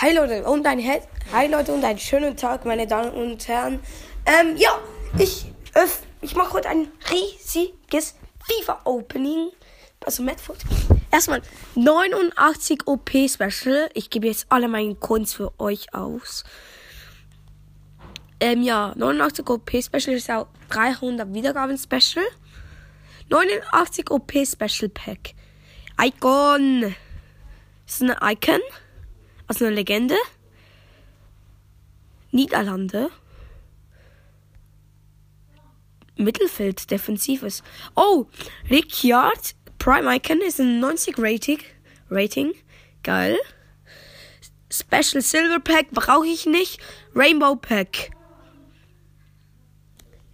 Hi Leute und ein He Hi Leute und einen schönen Tag, meine Damen und Herren. Ähm, ja, ich öff, ich mache heute ein riesiges FIFA Opening. Also Madfoot. Erstmal 89 OP Special. Ich gebe jetzt alle meine Coins für euch aus. Ähm, ja, 89 OP Special ist auch 300 Wiedergaben Special. 89 OP Special Pack. Icon. Ist eine Icon. Also eine Legende. Niederlande. Mittelfeld, defensives. Oh, Ricciard, Prime Icon ist ein 90 Rating. Rating. Geil. Special Silver Pack brauche ich nicht. Rainbow Pack.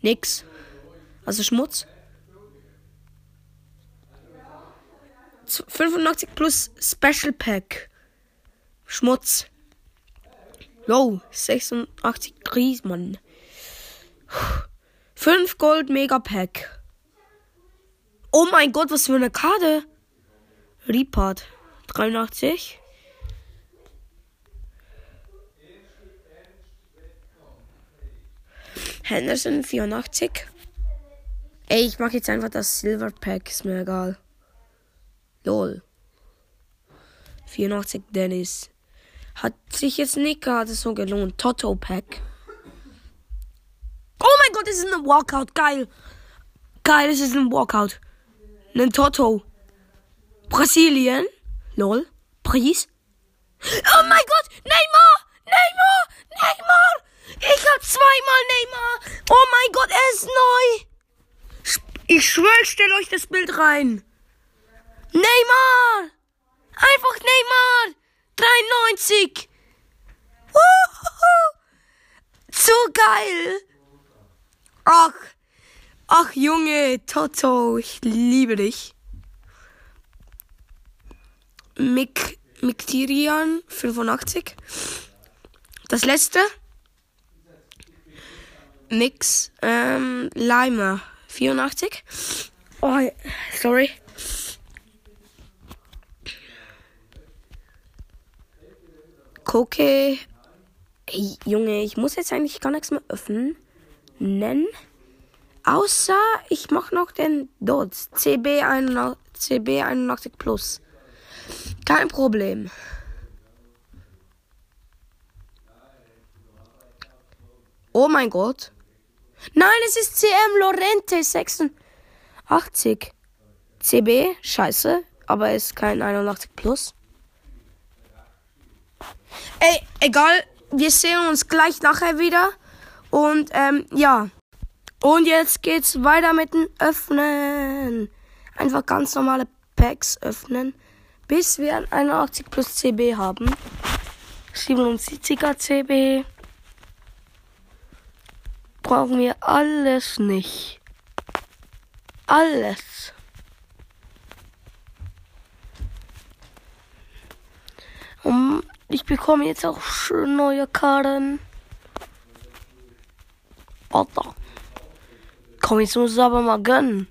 Nix. Also Schmutz. 95 plus Special Pack. Schmutz. Low. 86 Griesmann. 5 Gold Mega Pack. Oh mein Gott, was für eine Karte. Repart. 83. Henderson 84. Ey, ich mach jetzt einfach das Silver Pack, ist mir egal. Lol. 84 Dennis. Hat sich jetzt nicht gerade so gelohnt. Toto Pack. Oh mein Gott, das ist ein Walkout. Geil. Geil, das ist ein Walkout. Ein Toto. Brasilien. Lol. Preis. Oh mein Gott, Neymar. Neymar. Neymar. Ich hab zweimal Neymar. Oh mein Gott, er ist neu. Ich schwöre, ich stelle euch das Bild rein. Neymar. Einfach Neymar. 93. Uhuhu. So geil. Ach. Ach Junge, Toto, ich liebe dich. Mik Miktirian 85. Das letzte. Mix ähm, Leimer 84. Oh, sorry. Koke. Ey, Junge, ich muss jetzt eigentlich gar nichts mehr öffnen. Nennen. Außer ich mache noch den Dots. CB 81, CB 81 Plus. Kein Problem. Oh mein Gott. Nein, es ist CM Lorente 86. CB, scheiße, aber es ist kein 81 Plus. Ey, egal, wir sehen uns gleich nachher wieder. Und ähm, ja. Und jetzt geht's weiter mit dem Öffnen. Einfach ganz normale Packs öffnen. Bis wir ein 81 plus CB haben. 77er CB. Brauchen wir alles nicht. Alles. Und ich bekomme jetzt auch schön neue Karten. Alter. Komm, jetzt muss es aber mal gönnen.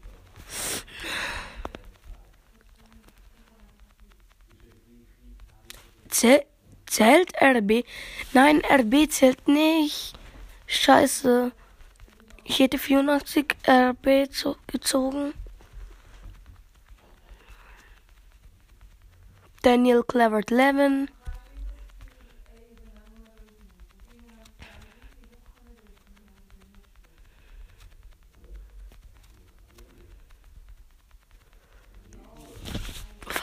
Zäh zählt RB? Nein, RB zählt nicht. Scheiße. Ich hätte 84 RB gezogen. Daniel Clevert 11.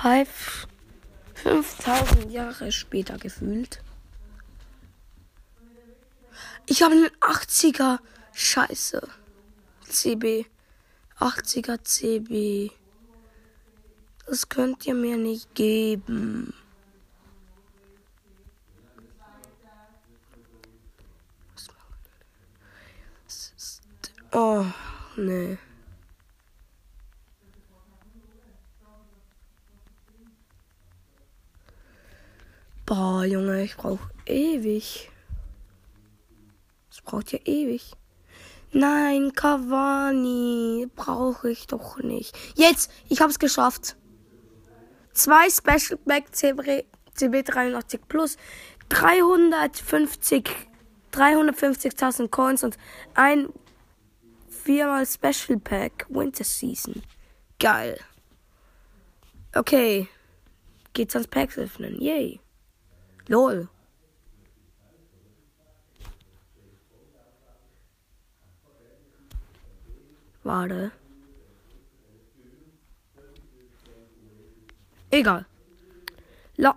Five, 5000 Jahre später gefühlt. Ich habe einen 80er. Scheiße. CB. 80er CB. Das könnt ihr mir nicht geben. Oh, nee. Boah, Junge, ich brauche ewig. Das braucht ja ewig. Nein, Cavani brauche ich doch nicht. Jetzt, ich hab's geschafft. Zwei Special Back CB, CB 83 plus 350 350.000 Coins und ein viermal Special Pack Winter Season. Geil. Okay. Geht's ans Packs öffnen. Yay. Lol. Warte. Egal. La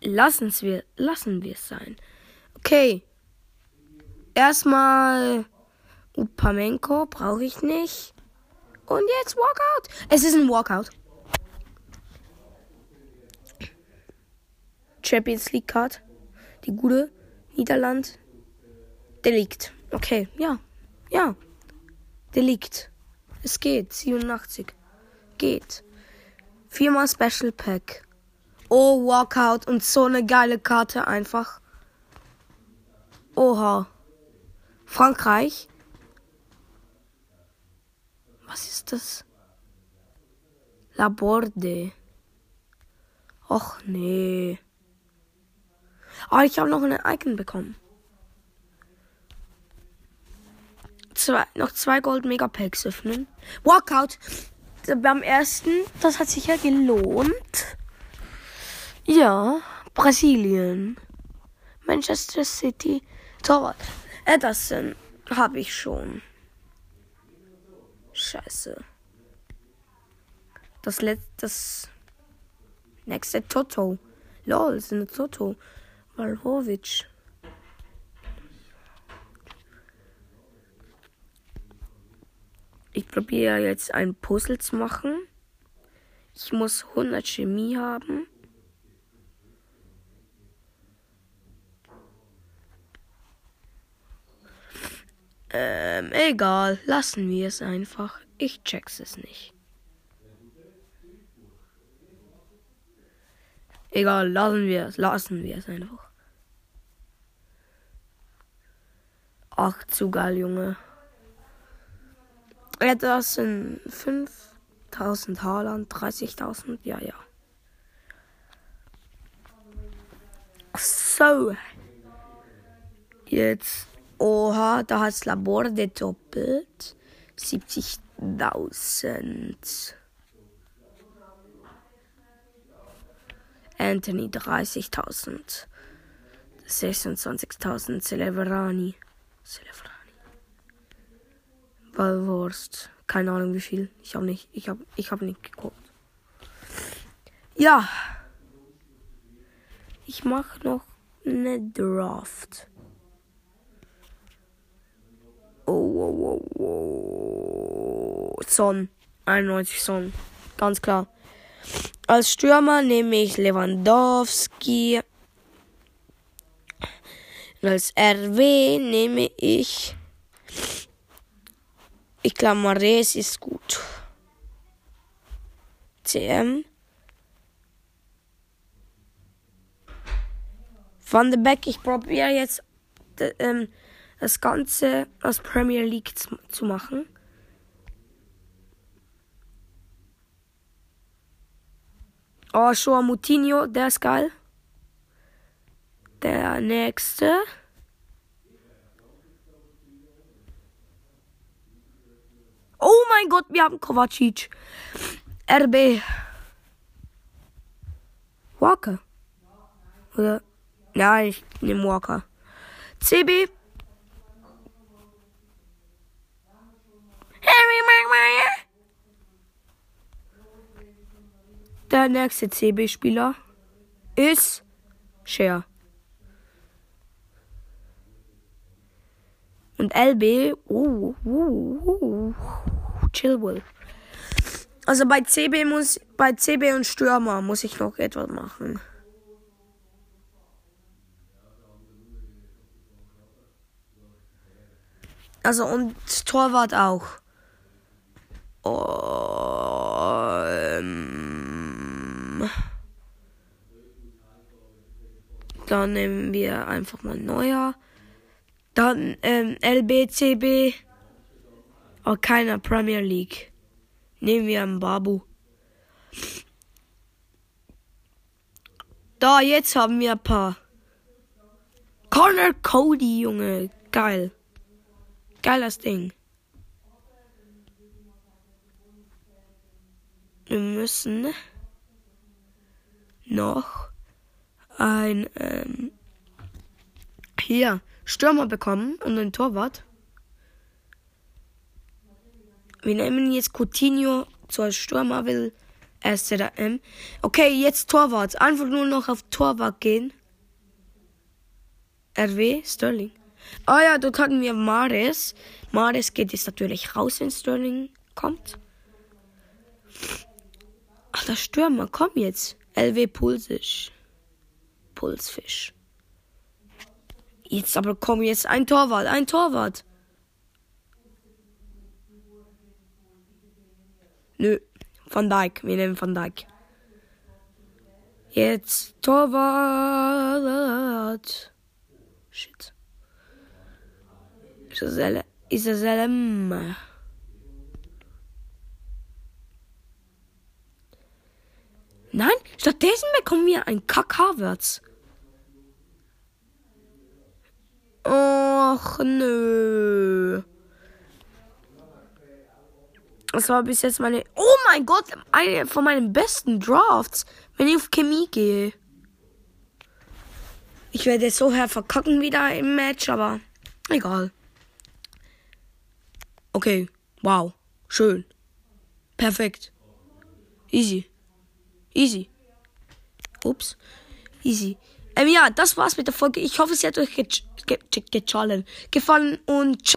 lassen wir lassen wir es sein. Okay. Erstmal Upamenko brauche ich nicht. Und jetzt Walkout. Es ist ein Walkout. Champions League Card. Die gute. Niederland. Delikt. Okay, ja. Ja. Delikt. Es geht. 87. Geht. Viermal Special Pack. Oh, Walkout. Und so eine geile Karte einfach. Oha. Frankreich. Was ist das? Laborde. Och nee. Oh, ich habe noch ein Icon bekommen. Zwei, noch zwei Gold Megapacks öffnen. Walkout. Beim ersten, das hat sich ja gelohnt. Ja, Brasilien. Manchester City. Torwart. Ederson habe ich schon. Scheiße. Das letzte, das nächste Toto. Lol, ist eine Toto. Walhovic. Ich probiere jetzt ein Puzzle zu machen. Ich muss 100 Chemie haben. Ähm, egal. Lassen wir es einfach. Ich check's es nicht. Egal, lassen wir es. Lassen wir es einfach. Ach, zu geil, Junge. Ja, das sind 5000 Haaland, 30.000. Ja, ja. So. Jetzt Oha, da hat Labor gedoppelt. 70.000. Anthony 30.000. 26.000 Celebrani. Celebrani. Wallwurst. Keine Ahnung wie viel. Ich habe nicht, ich habe, ich habe nicht geguckt. Ja. Ich mache noch eine Draft. Oh, oh, oh, oh. Son. 91 Son. Ganz klar. Als Stürmer nehme ich Lewandowski. Als RW nehme ich. Ich glaube, Mares ist gut. CM. Van de Beek, ich probiere jetzt ähm, das Ganze aus Premier League zu, machen. Oh, Shoa Mutinho, der ist geil. Der nächste. Oh mein Gott, wir haben Kovacic. RB. Walker. Oder? Ja, ich nehme Walker. CB. Harry Maguire. Der nächste CB-Spieler ist Share. Und LB, uh, uh, uh, Chillwell. Also bei CB muss, bei CB und Stürmer muss ich noch etwas machen. Also und Torwart auch. Oh, dann nehmen wir einfach mal neuer. Dann ähm, LBCB. Oh, keiner Premier League. Nehmen wir einen Babu. Da, jetzt haben wir ein paar. Connor Cody, Junge. Geil. Geiles Ding. Wir müssen noch ein ähm, hier Stürmer bekommen und einen Torwart. Wir nehmen jetzt Coutinho zur Stürmer, will SZM. Okay, jetzt Torwart. Einfach nur noch auf Torwart gehen. RW, Sterling. Ah ja, dort hatten wir Mares. Mares geht jetzt natürlich raus, wenn Sterling kommt. Ach, der Stürmer, komm jetzt. LW Pulsisch. Pulsfisch. Jetzt aber komm jetzt ein Torwart, ein Torwart. Nö, Van Dijk, wir nehmen Van Dijk. Jetzt Torwart. Shit. Isabelle, Isabelle. Nein, stattdessen bekommen wir ein Kack-Havertz. Och, nö. Das war bis jetzt meine. Oh mein Gott, eine von meinen besten Drafts, wenn ich auf Chemie gehe. Ich werde so her verkacken wieder im Match, aber egal. Okay, wow, schön. Perfekt. Easy. Easy. Ups. Easy. Ähm, ja, das war's mit der Folge. Ich hoffe, es hat euch ge ge ge gefallen. Und